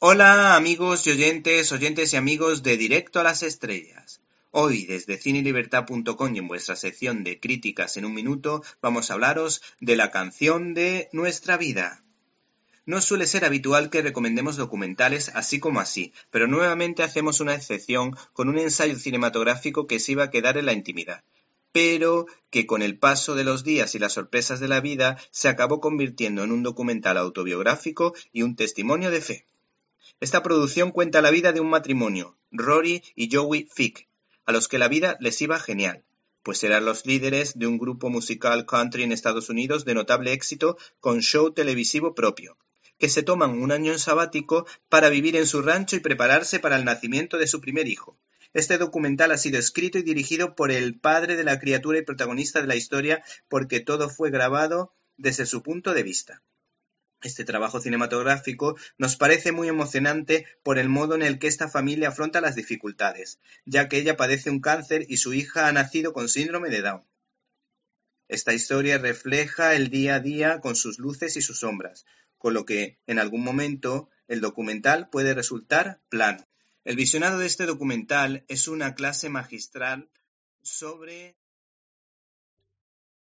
Hola amigos y oyentes, oyentes y amigos de Directo a las Estrellas. Hoy desde cinelibertad.com y en vuestra sección de críticas en un minuto vamos a hablaros de la canción de nuestra vida. No suele ser habitual que recomendemos documentales así como así, pero nuevamente hacemos una excepción con un ensayo cinematográfico que se iba a quedar en la intimidad, pero que con el paso de los días y las sorpresas de la vida se acabó convirtiendo en un documental autobiográfico y un testimonio de fe. Esta producción cuenta la vida de un matrimonio, Rory y Joey Fick, a los que la vida les iba genial, pues eran los líderes de un grupo musical country en Estados Unidos de notable éxito con show televisivo propio, que se toman un año en sabático para vivir en su rancho y prepararse para el nacimiento de su primer hijo. Este documental ha sido escrito y dirigido por el padre de la criatura y protagonista de la historia porque todo fue grabado desde su punto de vista. Este trabajo cinematográfico nos parece muy emocionante por el modo en el que esta familia afronta las dificultades, ya que ella padece un cáncer y su hija ha nacido con síndrome de Down. Esta historia refleja el día a día con sus luces y sus sombras, con lo que, en algún momento, el documental puede resultar plano. El visionado de este documental es una clase magistral sobre